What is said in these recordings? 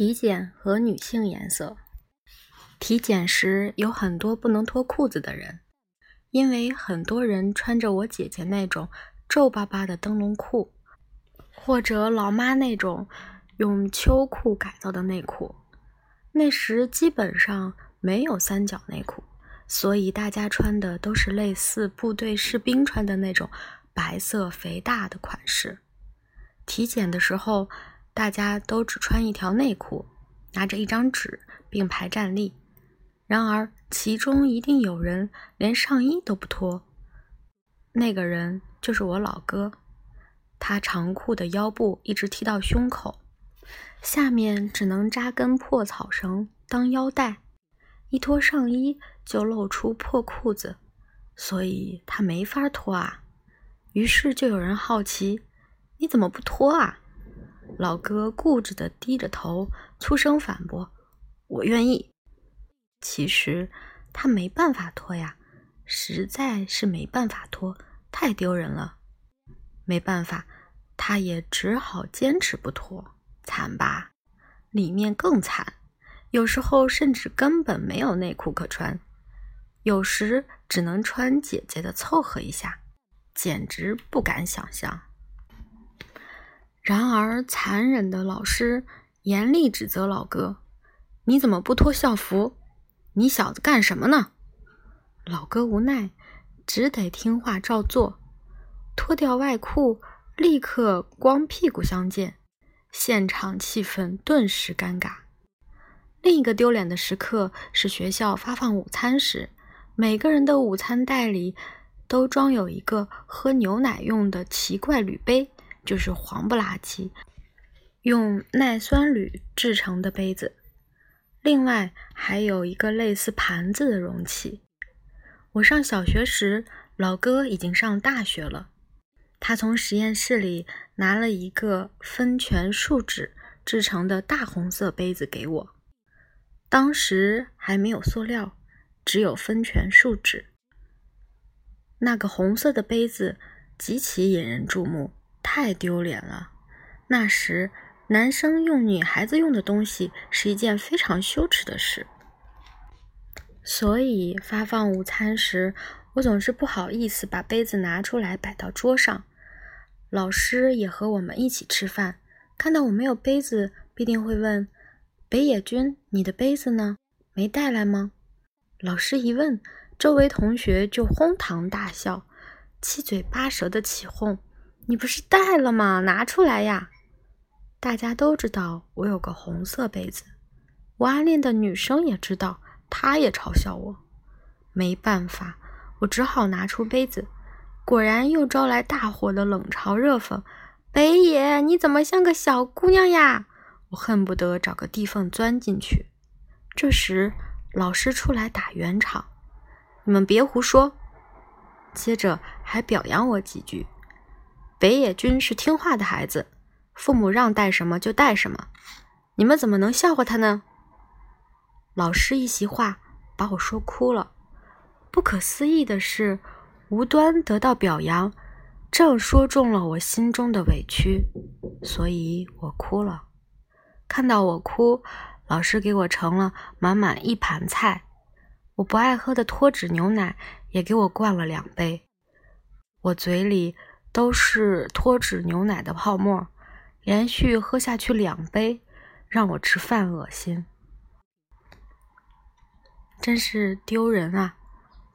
体检和女性颜色。体检时有很多不能脱裤子的人，因为很多人穿着我姐姐那种皱巴巴的灯笼裤，或者老妈那种用秋裤改造的内裤。那时基本上没有三角内裤，所以大家穿的都是类似部队士兵穿的那种白色肥大的款式。体检的时候。大家都只穿一条内裤，拿着一张纸并排站立。然而，其中一定有人连上衣都不脱。那个人就是我老哥，他长裤的腰部一直提到胸口，下面只能扎根破草绳当腰带，一脱上衣就露出破裤子，所以他没法脱啊。于是就有人好奇：“你怎么不脱啊？”老哥固执地低着头，粗声反驳：“我愿意。”其实他没办法脱呀，实在是没办法脱，太丢人了。没办法，他也只好坚持不脱。惨吧？里面更惨，有时候甚至根本没有内裤可穿，有时只能穿姐姐的凑合一下，简直不敢想象。然而，残忍的老师严厉指责老哥：“你怎么不脱校服？你小子干什么呢？”老哥无奈，只得听话照做，脱掉外裤，立刻光屁股相见，现场气氛顿时尴尬。另一个丢脸的时刻是学校发放午餐时，每个人的午餐袋里都装有一个喝牛奶用的奇怪铝杯。就是黄不拉几，用耐酸铝制成的杯子，另外还有一个类似盘子的容器。我上小学时，老哥已经上大学了，他从实验室里拿了一个分权树脂制成的大红色杯子给我。当时还没有塑料，只有分权树脂。那个红色的杯子极其引人注目。太丢脸了！那时，男生用女孩子用的东西是一件非常羞耻的事，所以发放午餐时，我总是不好意思把杯子拿出来摆到桌上。老师也和我们一起吃饭，看到我没有杯子，必定会问：“北野君，你的杯子呢？没带来吗？”老师一问，周围同学就哄堂大笑，七嘴八舌的起哄。你不是带了吗？拿出来呀！大家都知道我有个红色杯子，我暗恋的女生也知道，她也嘲笑我。没办法，我只好拿出杯子，果然又招来大伙的冷嘲热讽。北野，你怎么像个小姑娘呀？我恨不得找个地缝钻进去。这时，老师出来打圆场：“你们别胡说！”接着还表扬我几句。北野君是听话的孩子，父母让带什么就带什么。你们怎么能笑话他呢？老师一席话把我说哭了。不可思议的是，无端得到表扬，正说中了我心中的委屈，所以我哭了。看到我哭，老师给我盛了满满一盘菜，我不爱喝的脱脂牛奶也给我灌了两杯。我嘴里。都是脱脂牛奶的泡沫，连续喝下去两杯，让我吃饭恶心，真是丢人啊！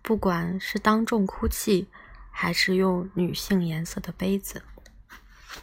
不管是当众哭泣，还是用女性颜色的杯子。